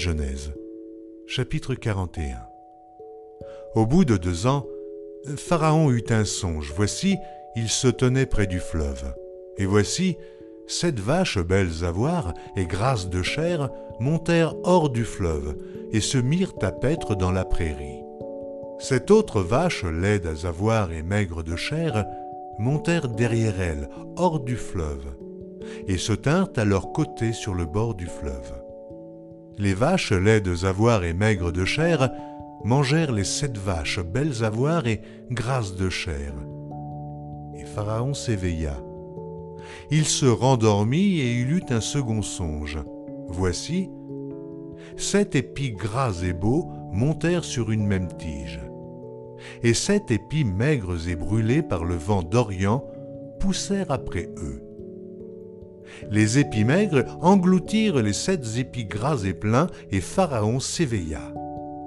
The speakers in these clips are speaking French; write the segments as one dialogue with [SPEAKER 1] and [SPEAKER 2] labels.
[SPEAKER 1] Genèse, chapitre 41. Au bout de deux ans, Pharaon eut un songe. Voici, il se tenait près du fleuve. Et voici, sept vaches belles à voir et grasses de chair montèrent hors du fleuve et se mirent à paître dans la prairie. Sept autres vaches laides à voir et maigres de chair montèrent derrière elles, hors du fleuve, et se tinrent à leur côté sur le bord du fleuve. Les vaches laides à voir et maigres de chair mangèrent les sept vaches belles à voir et grasses de chair. Et Pharaon s'éveilla. Il se rendormit et il eut un second songe. Voici, sept épis gras et beaux montèrent sur une même tige. Et sept épis maigres et brûlés par le vent d'Orient poussèrent après eux. Les épis maigres engloutirent les sept épis gras et pleins, et Pharaon s'éveilla.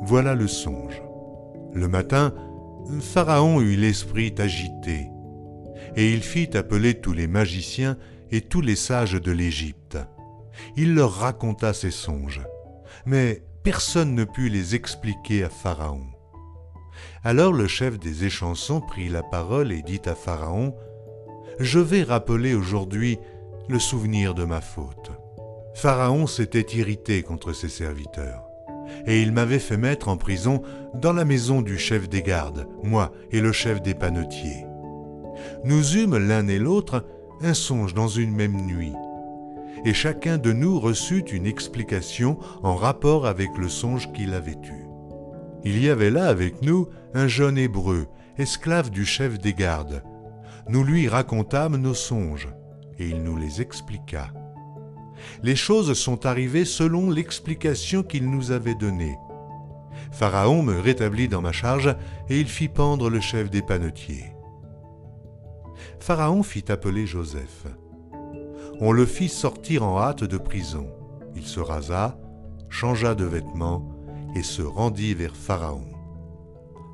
[SPEAKER 1] Voilà le songe. Le matin, Pharaon eut l'esprit agité, et il fit appeler tous les magiciens et tous les sages de l'Égypte. Il leur raconta ses songes, mais personne ne put les expliquer à Pharaon. Alors le chef des échansons prit la parole et dit à Pharaon, Je vais rappeler aujourd'hui le souvenir de ma faute. Pharaon s'était irrité contre ses serviteurs, et il m'avait fait mettre en prison dans la maison du chef des gardes, moi et le chef des panetiers. Nous eûmes l'un et l'autre un songe dans une même nuit, et chacun de nous reçut une explication en rapport avec le songe qu'il avait eu. Il y avait là avec nous un jeune hébreu, esclave du chef des gardes. Nous lui racontâmes nos songes, et il nous les expliqua. Les choses sont arrivées selon l'explication qu'il nous avait donnée. Pharaon me rétablit dans ma charge, et il fit pendre le chef des panetiers. Pharaon fit appeler Joseph. On le fit sortir en hâte de prison. Il se rasa, changea de vêtements, et se rendit vers Pharaon.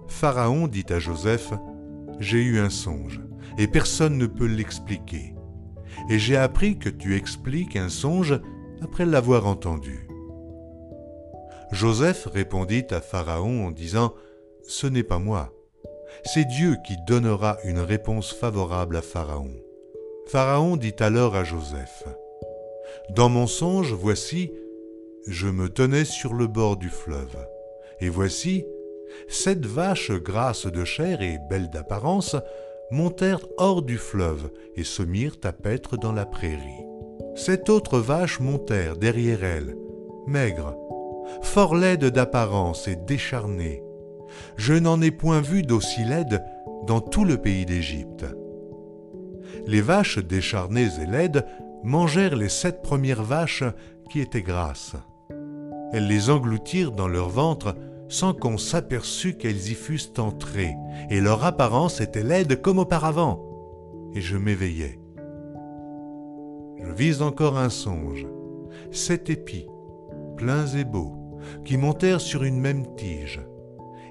[SPEAKER 1] Pharaon dit à Joseph, J'ai eu un songe, et personne ne peut l'expliquer et j'ai appris que tu expliques un songe après l'avoir entendu. Joseph répondit à Pharaon en disant, Ce n'est pas moi, c'est Dieu qui donnera une réponse favorable à Pharaon. Pharaon dit alors à Joseph, Dans mon songe, voici, je me tenais sur le bord du fleuve, et voici, sept vaches grasses de chair et belles d'apparence montèrent hors du fleuve et se mirent à paître dans la prairie. Sept autres vaches montèrent derrière elles, maigres, fort laides d'apparence et décharnées. Je n'en ai point vu d'aussi laides dans tout le pays d'Égypte. Les vaches décharnées et laides mangèrent les sept premières vaches qui étaient grasses. Elles les engloutirent dans leur ventre sans qu'on s'aperçût qu'elles y fussent entrées, et leur apparence était laide comme auparavant. Et je m'éveillai. Je vis encore un songe, sept épis, pleins et beaux, qui montèrent sur une même tige,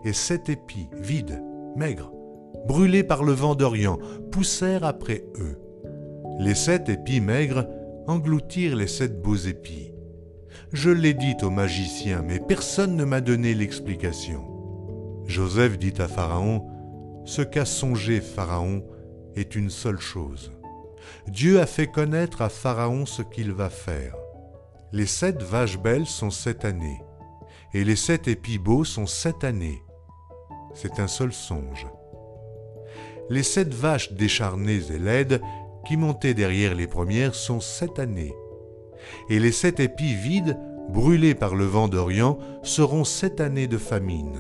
[SPEAKER 1] et sept épis, vides, maigres, brûlés par le vent d'Orient, poussèrent après eux. Les sept épis maigres engloutirent les sept beaux épis, je l'ai dit au magicien, mais personne ne m'a donné l'explication. Joseph dit à Pharaon, Ce qu'a songé Pharaon est une seule chose. Dieu a fait connaître à Pharaon ce qu'il va faire. Les sept vaches belles sont sept années, et les sept épis beaux sont sept années. C'est un seul songe. Les sept vaches décharnées et laides qui montaient derrière les premières sont sept années et les sept épis vides, brûlés par le vent d'Orient, seront sept années de famine.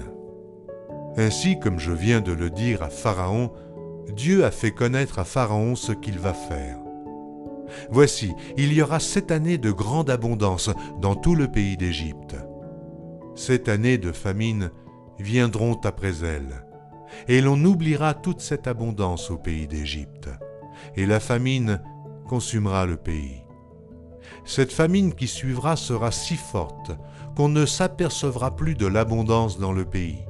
[SPEAKER 1] Ainsi, comme je viens de le dire à Pharaon, Dieu a fait connaître à Pharaon ce qu'il va faire. Voici, il y aura sept années de grande abondance dans tout le pays d'Égypte. Sept années de famine viendront après elles, et l'on oubliera toute cette abondance au pays d'Égypte, et la famine consumera le pays. Cette famine qui suivra sera si forte qu'on ne s'apercevra plus de l'abondance dans le pays.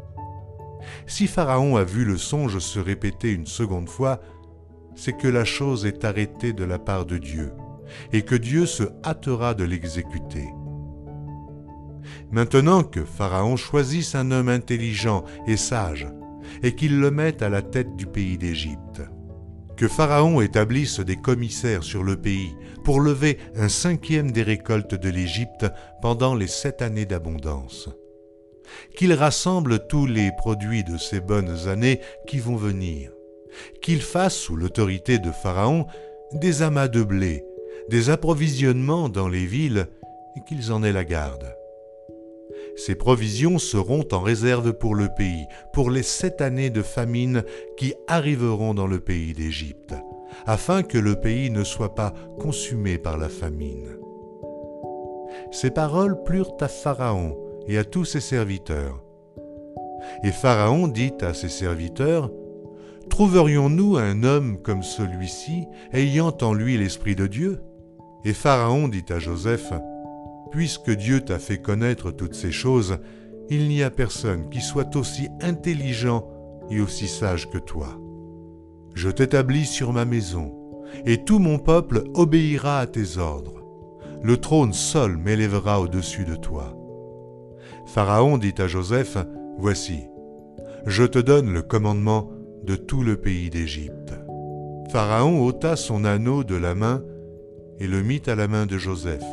[SPEAKER 1] Si Pharaon a vu le songe se répéter une seconde fois, c'est que la chose est arrêtée de la part de Dieu, et que Dieu se hâtera de l'exécuter. Maintenant que Pharaon choisisse un homme intelligent et sage, et qu'il le mette à la tête du pays d'Égypte. Que Pharaon établisse des commissaires sur le pays pour lever un cinquième des récoltes de l'Égypte pendant les sept années d'abondance. Qu'il rassemble tous les produits de ces bonnes années qui vont venir. Qu'il fasse, sous l'autorité de Pharaon, des amas de blé, des approvisionnements dans les villes, et qu'ils en aient la garde. Ces provisions seront en réserve pour le pays, pour les sept années de famine qui arriveront dans le pays d'Égypte, afin que le pays ne soit pas consumé par la famine. Ces paroles plurent à Pharaon et à tous ses serviteurs. Et Pharaon dit à ses serviteurs, Trouverions-nous un homme comme celui-ci, ayant en lui l'Esprit de Dieu? Et Pharaon dit à Joseph, Puisque Dieu t'a fait connaître toutes ces choses, il n'y a personne qui soit aussi intelligent et aussi sage que toi. Je t'établis sur ma maison, et tout mon peuple obéira à tes ordres. Le trône seul m'élèvera au-dessus de toi. Pharaon dit à Joseph, Voici, je te donne le commandement de tout le pays d'Égypte. Pharaon ôta son anneau de la main et le mit à la main de Joseph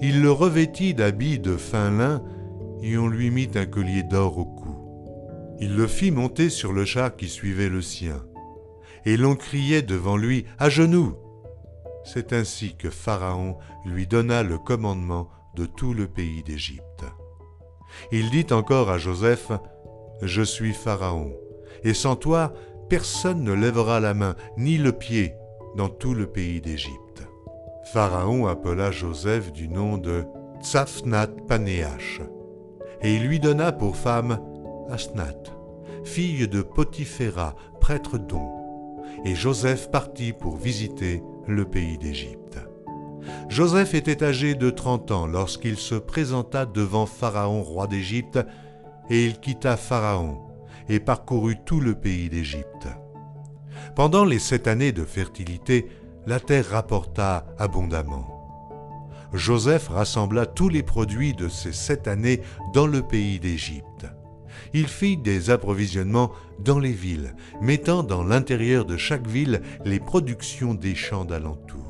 [SPEAKER 1] il le revêtit d'habits de fin lin et on lui mit un collier d'or au cou. Il le fit monter sur le char qui suivait le sien, et l'on criait devant lui À genoux C'est ainsi que Pharaon lui donna le commandement de tout le pays d'Égypte. Il dit encore à Joseph Je suis Pharaon, et sans toi, personne ne lèvera la main ni le pied dans tout le pays d'Égypte. Pharaon appela Joseph du nom de Tsafnat Panéach, et il lui donna pour femme Asnath, fille de Potiphéra, prêtre d'On. Et Joseph partit pour visiter le pays d'Égypte. Joseph était âgé de trente ans lorsqu'il se présenta devant Pharaon, roi d'Égypte, et il quitta Pharaon et parcourut tout le pays d'Égypte. Pendant les sept années de fertilité, la terre rapporta abondamment. Joseph rassembla tous les produits de ces sept années dans le pays d'Égypte. Il fit des approvisionnements dans les villes, mettant dans l'intérieur de chaque ville les productions des champs d'alentour.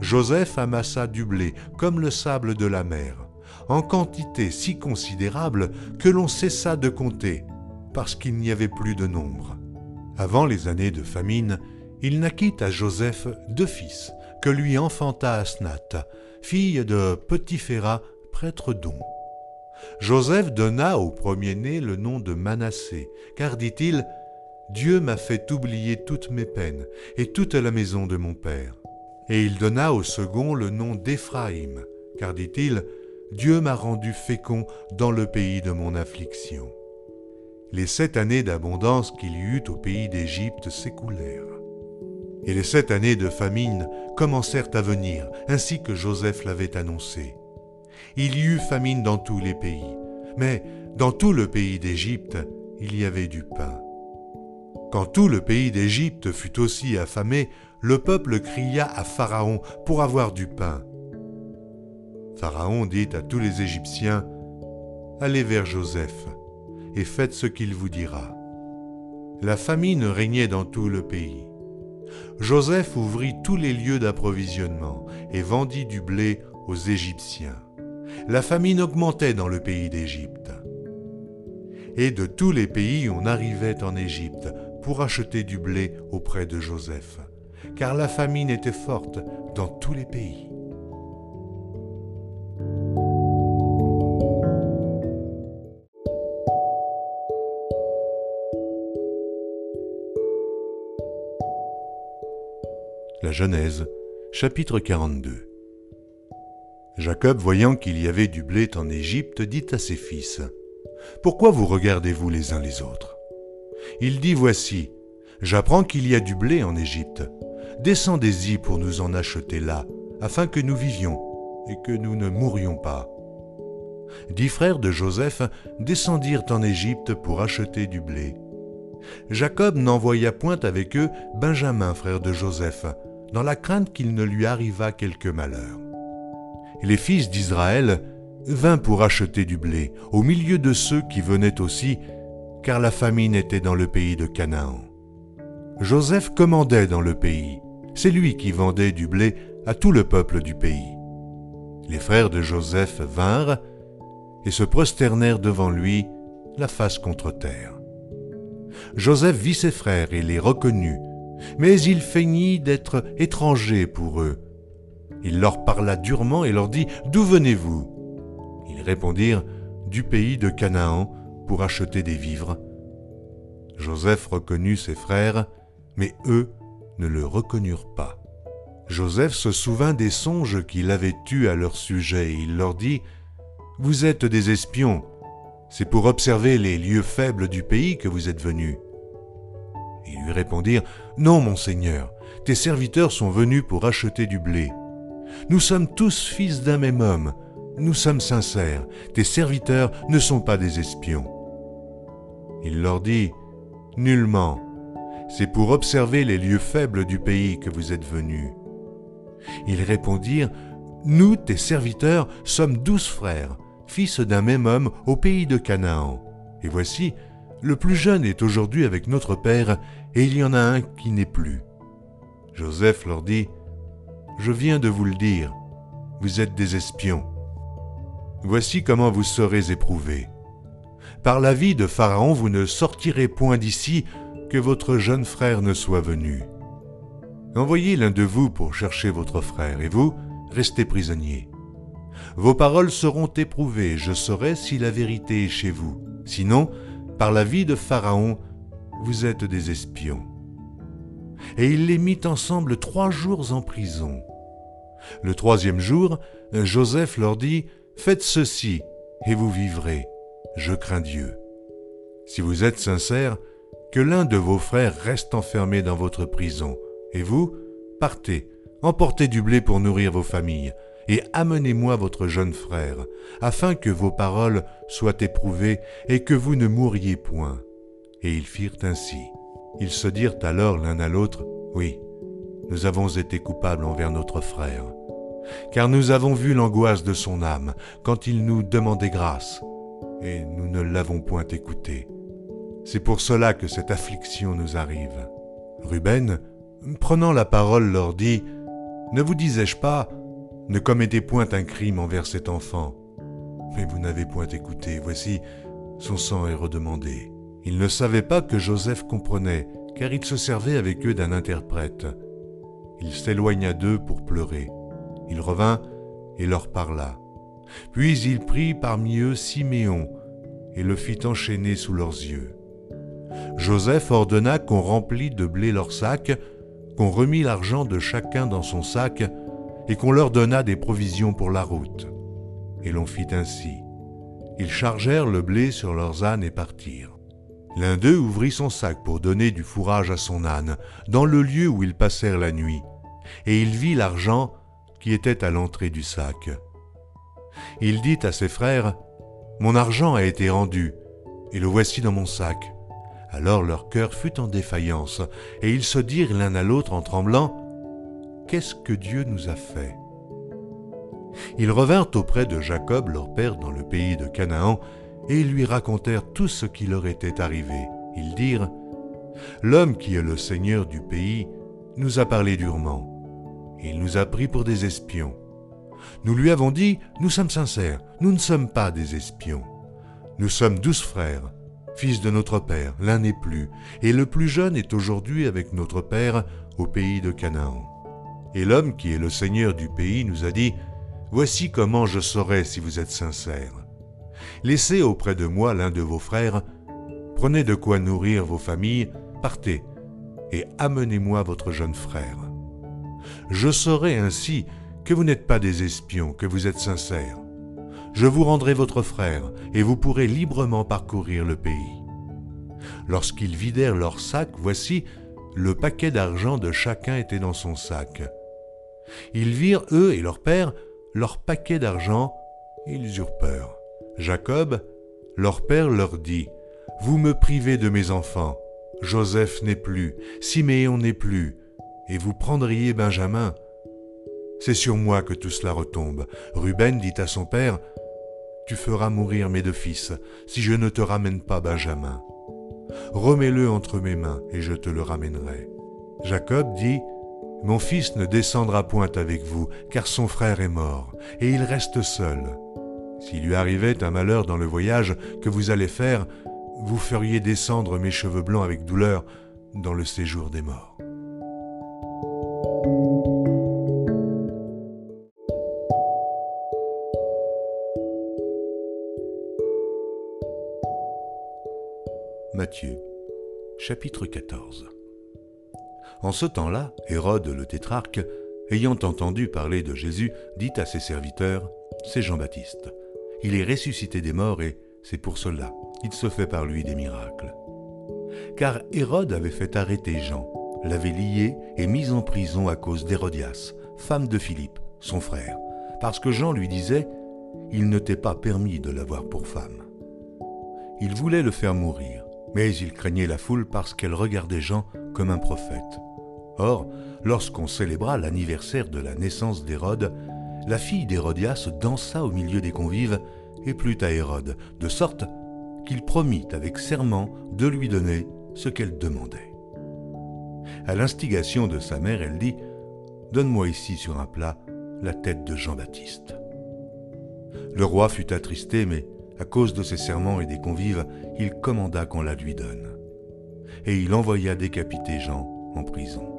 [SPEAKER 1] Joseph amassa du blé comme le sable de la mer, en quantité si considérable que l'on cessa de compter, parce qu'il n'y avait plus de nombre. Avant les années de famine, il naquit à Joseph deux fils, que lui enfanta Asnath, fille de Petiphéra, prêtre d'On. Joseph donna au premier-né le nom de Manassé, car dit-il, Dieu m'a fait oublier toutes mes peines et toute la maison de mon père. Et il donna au second le nom d'Éphraïm, car dit-il, Dieu m'a rendu fécond dans le pays de mon affliction. Les sept années d'abondance qu'il y eut au pays d'Égypte s'écoulèrent. Et les sept années de famine commencèrent à venir, ainsi que Joseph l'avait annoncé. Il y eut famine dans tous les pays, mais dans tout le pays d'Égypte, il y avait du pain. Quand tout le pays d'Égypte fut aussi affamé, le peuple cria à Pharaon pour avoir du pain. Pharaon dit à tous les Égyptiens, Allez vers Joseph et faites ce qu'il vous dira. La famine régnait dans tout le pays. Joseph ouvrit tous les lieux d'approvisionnement et vendit du blé aux Égyptiens. La famine augmentait dans le pays d'Égypte. Et de tous les pays on arrivait en Égypte pour acheter du blé auprès de Joseph, car la famine était forte dans tous les pays. Genèse, chapitre 42. Jacob, voyant qu'il y avait du blé en Égypte, dit à ses fils, Pourquoi vous regardez-vous les uns les autres? Il dit, Voici, j'apprends qu'il y a du blé en Égypte. Descendez-y pour nous en acheter là, afin que nous vivions et que nous ne mourions pas. Dix frères de Joseph descendirent en Égypte pour acheter du blé. Jacob n'envoya point avec eux Benjamin, frère de Joseph, dans la crainte qu'il ne lui arrivât quelque malheur. Et les fils d'Israël vinrent pour acheter du blé au milieu de ceux qui venaient aussi, car la famine était dans le pays de Canaan. Joseph commandait dans le pays. C'est lui qui vendait du blé à tout le peuple du pays. Les frères de Joseph vinrent et se prosternèrent devant lui, la face contre terre. Joseph vit ses frères et les reconnut, mais il feignit d'être étranger pour eux. Il leur parla durement et leur dit D'où venez-vous? Ils répondirent Du pays de Canaan pour acheter des vivres. Joseph reconnut ses frères, mais eux ne le reconnurent pas. Joseph se souvint des songes qu'il avait eus à leur sujet et il leur dit Vous êtes des espions, c'est pour observer les lieux faibles du pays que vous êtes venus. Ils lui répondirent Non, mon Seigneur, tes serviteurs sont venus pour acheter du blé. Nous sommes tous fils d'un même homme, nous sommes sincères, tes serviteurs ne sont pas des espions. Il leur dit Nullement, c'est pour observer les lieux faibles du pays que vous êtes venus. Ils répondirent Nous, tes serviteurs, sommes douze frères, fils d'un même homme au pays de Canaan. Et voici, le plus jeune est aujourd'hui avec notre père, et il y en a un qui n'est plus. Joseph leur dit, Je viens de vous le dire, vous êtes des espions. Voici comment vous serez éprouvés. Par la vie de Pharaon, vous ne sortirez point d'ici que votre jeune frère ne soit venu. Envoyez l'un de vous pour chercher votre frère, et vous, restez prisonniers. Vos paroles seront éprouvées, je saurai si la vérité est chez vous. Sinon, par la vie de Pharaon, vous êtes des espions. Et il les mit ensemble trois jours en prison. Le troisième jour, Joseph leur dit, Faites ceci, et vous vivrez. Je crains Dieu. Si vous êtes sincères, que l'un de vos frères reste enfermé dans votre prison, et vous, partez, emportez du blé pour nourrir vos familles, et amenez-moi votre jeune frère, afin que vos paroles soient éprouvées et que vous ne mouriez point. Et ils firent ainsi. Ils se dirent alors l'un à l'autre, Oui, nous avons été coupables envers notre frère, car nous avons vu l'angoisse de son âme quand il nous demandait grâce, et nous ne l'avons point écouté. C'est pour cela que cette affliction nous arrive. Ruben, prenant la parole, leur dit, Ne vous disais-je pas, ne commettez point un crime envers cet enfant. Mais vous n'avez point écouté, voici, son sang est redemandé. Il ne savait pas que Joseph comprenait, car il se servait avec eux d'un interprète. Il s'éloigna d'eux pour pleurer. Il revint et leur parla. Puis il prit parmi eux Siméon et le fit enchaîner sous leurs yeux. Joseph ordonna qu'on remplît de blé leurs sacs, qu'on remît l'argent de chacun dans son sac, et qu'on leur donna des provisions pour la route. Et l'on fit ainsi. Ils chargèrent le blé sur leurs ânes et partirent. L'un d'eux ouvrit son sac pour donner du fourrage à son âne, dans le lieu où ils passèrent la nuit, et il vit l'argent qui était à l'entrée du sac. Il dit à ses frères, Mon argent a été rendu, et le voici dans mon sac. Alors leur cœur fut en défaillance, et ils se dirent l'un à l'autre en tremblant, Qu'est-ce que Dieu nous a fait? Ils revinrent auprès de Jacob, leur père, dans le pays de Canaan, et ils lui racontèrent tout ce qui leur était arrivé. Ils dirent, L'homme qui est le Seigneur du pays nous a parlé durement, il nous a pris pour des espions. Nous lui avons dit, Nous sommes sincères, nous ne sommes pas des espions. Nous sommes douze frères, fils de notre Père, l'un n'est plus, et le plus jeune est aujourd'hui avec notre Père au pays de Canaan. Et l'homme qui est le seigneur du pays nous a dit, Voici comment je saurai si vous êtes sincères. Laissez auprès de moi l'un de vos frères, prenez de quoi nourrir vos familles, partez, et amenez-moi votre jeune frère. Je saurai ainsi que vous n'êtes pas des espions, que vous êtes sincères. Je vous rendrai votre frère, et vous pourrez librement parcourir le pays. Lorsqu'ils vidèrent leur sac, voici, le paquet d'argent de chacun était dans son sac. Ils virent, eux et leur père, leur paquet d'argent, ils eurent peur. Jacob, leur père, leur dit, Vous me privez de mes enfants, Joseph n'est plus, Siméon n'est plus, et vous prendriez Benjamin. C'est sur moi que tout cela retombe. Ruben dit à son père, Tu feras mourir mes deux fils si je ne te ramène pas Benjamin. Remets-le entre mes mains et je te le ramènerai. Jacob dit, Mon fils ne descendra point avec vous, car son frère est mort, et il reste seul. S'il lui arrivait un malheur dans le voyage que vous allez faire, vous feriez descendre mes cheveux blancs avec douleur dans le séjour des morts. Matthieu, chapitre 14 En ce temps-là, Hérode le tétrarque, ayant entendu parler de Jésus, dit à ses serviteurs, C'est Jean-Baptiste. Il est ressuscité des morts et c'est pour cela qu'il se fait par lui des miracles. Car Hérode avait fait arrêter Jean, l'avait lié et mis en prison à cause d'Hérodias, femme de Philippe, son frère, parce que Jean lui disait, Il ne t'est pas permis de l'avoir pour femme. Il voulait le faire mourir, mais il craignait la foule parce qu'elle regardait Jean comme un prophète. Or, lorsqu'on célébra l'anniversaire de la naissance d'Hérode, la fille d'Hérodias dansa au milieu des convives et plut à Hérode, de sorte qu'il promit avec serment de lui donner ce qu'elle demandait. À l'instigation de sa mère, elle dit Donne-moi ici sur un plat la tête de Jean-Baptiste. Le roi fut attristé, mais à cause de ses serments et des convives, il commanda qu'on la lui donne. Et il envoya décapiter Jean en prison.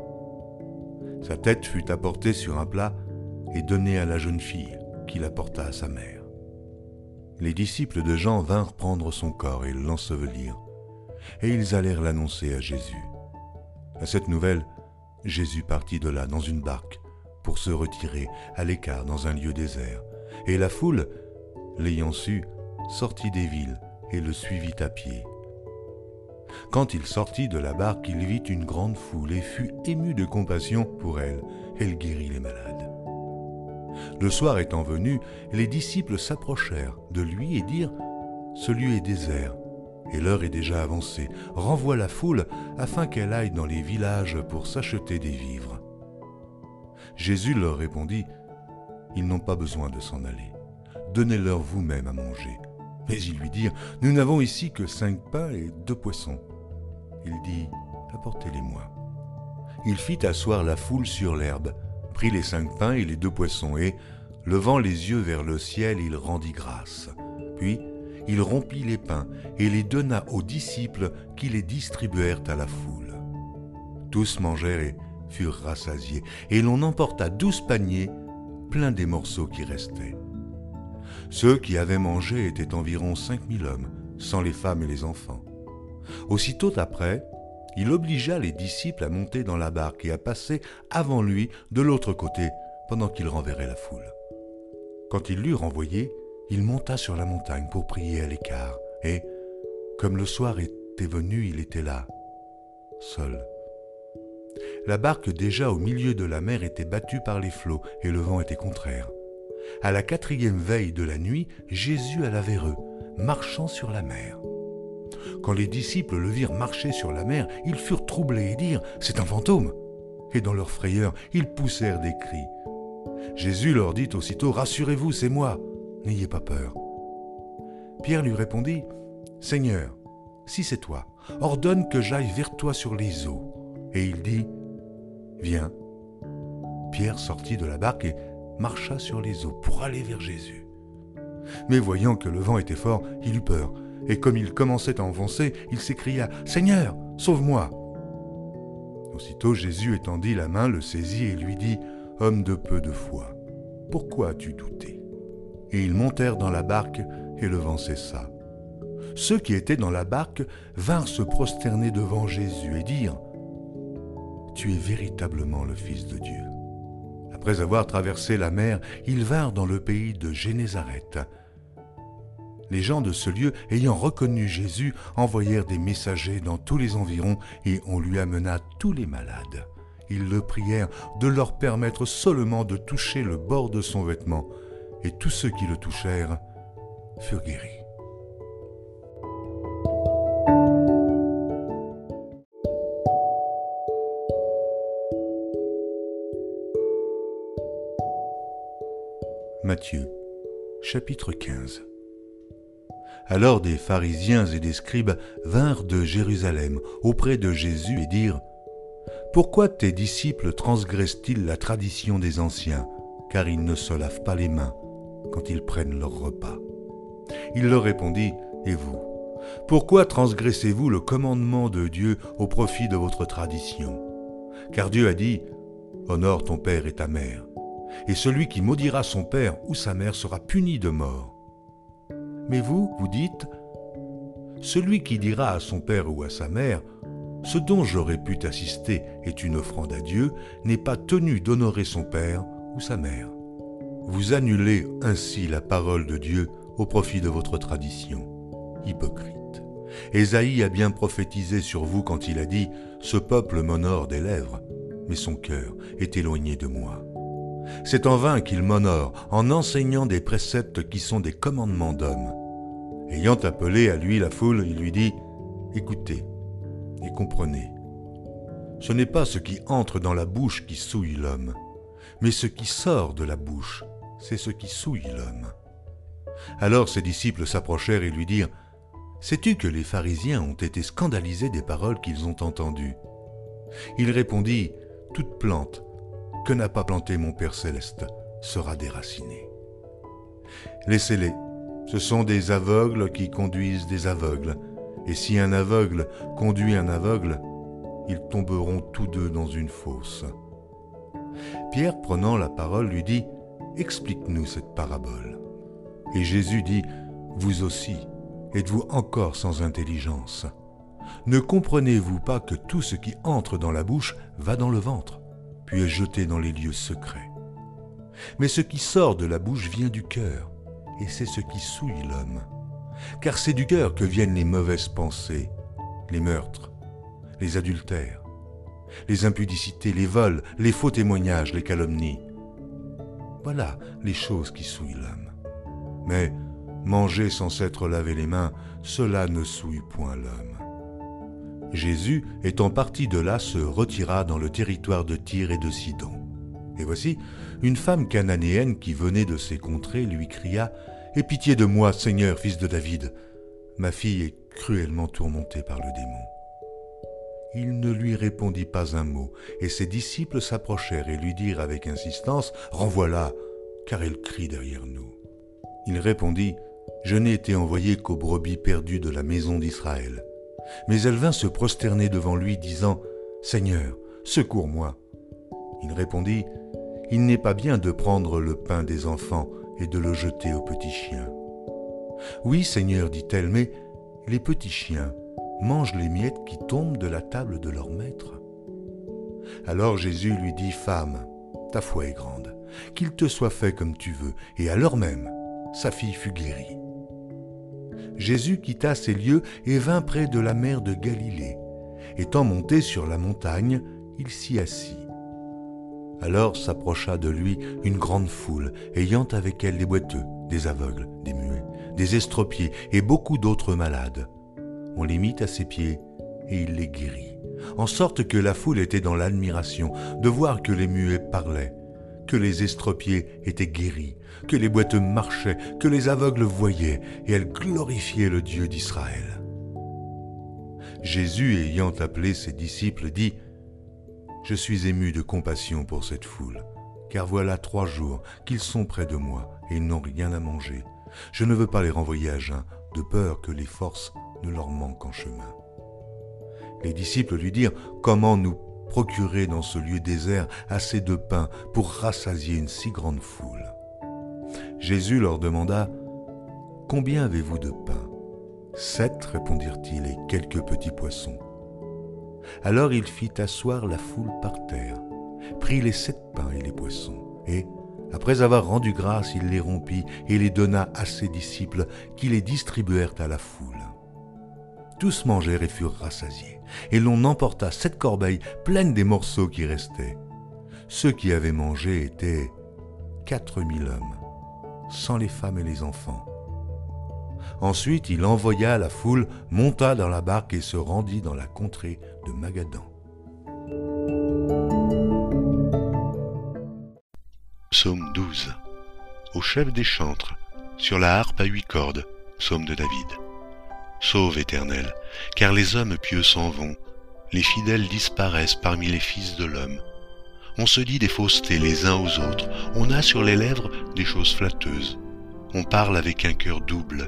[SPEAKER 1] Sa tête fut apportée sur un plat et donnée à la jeune fille, qui l'apporta à sa mère. Les disciples de Jean vinrent prendre son corps et l'ensevelir, et ils allèrent l'annoncer à Jésus. À cette nouvelle, Jésus partit de là dans une barque pour se retirer à l'écart dans un lieu désert, et la foule, l'ayant su, sortit des villes et le suivit à pied. Quand il sortit de la barque, il vit une grande foule et fut ému de compassion pour elle. Elle guérit les malades. Le soir étant venu, les disciples s'approchèrent de lui et dirent Ce lieu est désert, et l'heure est déjà avancée. Renvoie la foule afin qu'elle aille dans les villages pour s'acheter des vivres. Jésus leur répondit Ils n'ont pas besoin de s'en aller. Donnez-leur vous-même à manger. Mais ils lui dirent, Nous n'avons ici que cinq pains et deux poissons. Il dit, Apportez-les-moi. Il fit asseoir la foule sur l'herbe, prit les cinq pains et les deux poissons, et, levant les yeux vers le ciel, il rendit grâce. Puis, il rompit les pains et les donna aux disciples qui les distribuèrent à la foule. Tous mangèrent et furent rassasiés, et l'on emporta douze paniers pleins des morceaux qui restaient. Ceux qui avaient mangé étaient environ cinq mille hommes, sans les femmes et les enfants. Aussitôt après, il obligea les disciples à monter dans la barque et à passer avant lui de l'autre côté, pendant qu'il renverrait la foule. Quand il l'eut renvoyé, il monta sur la montagne pour prier à l'écart, et, comme le soir était venu, il était là, seul. La barque déjà au milieu de la mer était battue par les flots, et le vent était contraire. À la quatrième veille de la nuit, Jésus alla vers eux, marchant sur la mer. Quand les disciples le virent marcher sur la mer, ils furent troublés et dirent C'est un fantôme Et dans leur frayeur, ils poussèrent des cris. Jésus leur dit aussitôt Rassurez-vous, c'est moi, n'ayez pas peur. Pierre lui répondit Seigneur, si c'est toi, ordonne que j'aille vers toi sur les eaux. Et il dit Viens. Pierre sortit de la barque et marcha sur les eaux pour aller vers Jésus. Mais voyant que le vent était fort, il eut peur, et comme il commençait à enfoncer, il s'écria Seigneur, sauve-moi Aussitôt Jésus étendit la main, le saisit et lui dit Homme de peu de foi, pourquoi as-tu douté? Et ils montèrent dans la barque, et le vent cessa. Ceux qui étaient dans la barque vinrent se prosterner devant Jésus et dirent Tu es véritablement le Fils de Dieu. Après avoir traversé la mer, ils vinrent dans le pays de Génézareth. Les gens de ce lieu, ayant reconnu Jésus, envoyèrent des messagers dans tous les environs et on lui amena tous les malades. Ils le prièrent de leur permettre seulement de toucher le bord de son vêtement, et tous ceux qui le touchèrent furent guéris. Matthieu, chapitre 15 Alors des pharisiens et des scribes vinrent de Jérusalem auprès de Jésus et dirent Pourquoi tes disciples transgressent-ils la tradition des anciens, car ils ne se lavent pas les mains quand ils prennent leur repas? Il leur répondit Et vous pourquoi transgressez-vous le commandement de Dieu au profit de votre tradition? Car Dieu a dit, Honore ton père et ta mère, et celui qui maudira son père ou sa mère sera puni de mort. Mais vous, vous dites, Celui qui dira à son père ou à sa mère, Ce dont j'aurais pu t'assister est une offrande à Dieu, n'est pas tenu d'honorer son père ou sa mère. Vous annulez ainsi la parole de Dieu au profit de votre tradition. Hypocrite. Ésaïe a bien prophétisé sur vous quand il a dit Ce peuple m'honore des lèvres, mais son cœur est éloigné de moi. C'est en vain qu'il m'honore en enseignant des préceptes qui sont des commandements d'hommes. Ayant appelé à lui la foule, il lui dit Écoutez et comprenez. Ce n'est pas ce qui entre dans la bouche qui souille l'homme, mais ce qui sort de la bouche, c'est ce qui souille l'homme. Alors ses disciples s'approchèrent et lui dirent Sais-tu que les pharisiens ont été scandalisés des paroles qu'ils ont entendues? Il répondit, Toute plante que n'a pas planté mon Père céleste sera déracinée. Laissez-les, ce sont des aveugles qui conduisent des aveugles, et si un aveugle conduit un aveugle, ils tomberont tous deux dans une fosse. Pierre, prenant la parole, lui dit, Explique-nous cette parabole. Et Jésus dit, Vous aussi, Êtes-vous encore sans intelligence? Ne comprenez-vous pas que tout ce qui entre dans la bouche va dans le ventre, puis est jeté dans les lieux secrets Mais ce qui sort de la bouche vient du cœur, et c'est ce qui souille l'homme. Car c'est du cœur que viennent les mauvaises pensées, les meurtres, les adultères, les impudicités, les vols, les faux témoignages, les calomnies. Voilà les choses qui souillent l'homme. Mais Manger sans s'être lavé les mains, cela ne souille point l'homme. Jésus, étant parti de là, se retira dans le territoire de Tyr et de Sidon. Et voici, une femme cananéenne qui venait de ces contrées lui cria Aie pitié de moi, Seigneur, fils de David. Ma fille est cruellement tourmentée par le démon. Il ne lui répondit pas un mot, et ses disciples s'approchèrent et lui dirent avec insistance Renvoie-la, car elle crie derrière nous. Il répondit je n'ai été envoyé qu'aux brebis perdues de la maison d'Israël. Mais elle vint se prosterner devant lui, disant, Seigneur, secours-moi. Il répondit, Il n'est pas bien de prendre le pain des enfants et de le jeter aux petits chiens. Oui, Seigneur, dit-elle, mais les petits chiens mangent les miettes qui tombent de la table de leur maître. Alors Jésus lui dit, Femme, ta foi est grande, qu'il te soit fait comme tu veux, et à l'heure même, sa fille fut guérie. Jésus quitta ces lieux et vint près de la mer de Galilée. Étant monté sur la montagne, il s'y assit. Alors s'approcha de lui une grande foule, ayant avec elle des boiteux, des aveugles, des muets, des estropiés et beaucoup d'autres malades. On les mit à ses pieds et il les guérit, en sorte que la foule était dans l'admiration de voir que les muets parlaient, que les estropiés étaient guéris, que les boiteux marchaient, que les aveugles voyaient, et elle glorifiait le Dieu d'Israël. Jésus, ayant appelé ses disciples, dit, Je suis ému de compassion pour cette foule, car voilà trois jours qu'ils sont près de moi et ils n'ont rien à manger. Je ne veux pas les renvoyer à jeun, de peur que les forces ne leur manquent en chemin. Les disciples lui dirent, Comment nous procurer dans ce lieu désert assez de pain pour rassasier une si grande foule Jésus leur demanda, Combien avez-vous de pain? Sept, répondirent-ils, et quelques petits poissons. Alors il fit asseoir la foule par terre, prit les sept pains et les poissons, et, après avoir rendu grâce, il les rompit et les donna à ses disciples, qui les distribuèrent à la foule. Tous mangèrent et furent rassasiés, et l'on emporta sept corbeilles pleines des morceaux qui restaient. Ceux qui avaient mangé étaient quatre mille hommes sans les femmes et les enfants. Ensuite, il envoya la foule, monta dans la barque et se rendit dans la contrée de Magadan.
[SPEAKER 2] Psaume 12 au chef des chantres, sur la harpe à huit cordes, psaume de David. Sauve, Éternel, car les hommes pieux s'en vont, les fidèles disparaissent parmi les fils de l'homme. On se dit des faussetés les uns aux autres, on a sur les lèvres des choses flatteuses, on parle avec un cœur double.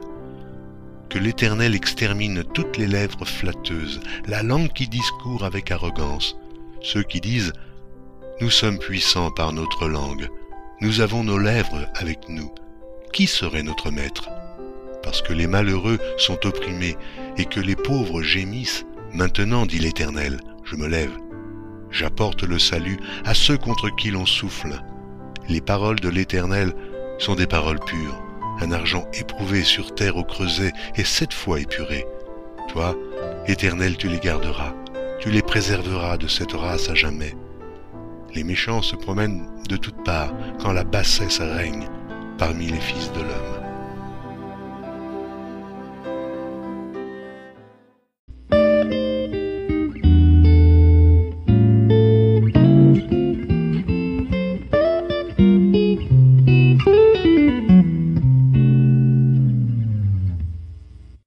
[SPEAKER 2] Que l'Éternel extermine toutes les lèvres flatteuses, la langue qui discourt avec arrogance, ceux qui disent ⁇ Nous sommes puissants par notre langue, nous avons nos lèvres avec nous, qui serait notre maître ?⁇ Parce que les malheureux sont opprimés et que les pauvres gémissent, maintenant, dit l'Éternel, je me lève. J'apporte le salut à ceux contre qui l'on souffle. Les paroles de l'Éternel sont des paroles pures, un argent éprouvé sur terre au creuset et sept fois épuré. Toi, Éternel, tu les garderas, tu les préserveras de cette race à jamais. Les méchants se promènent de toutes parts quand la bassesse règne parmi les fils de l'homme.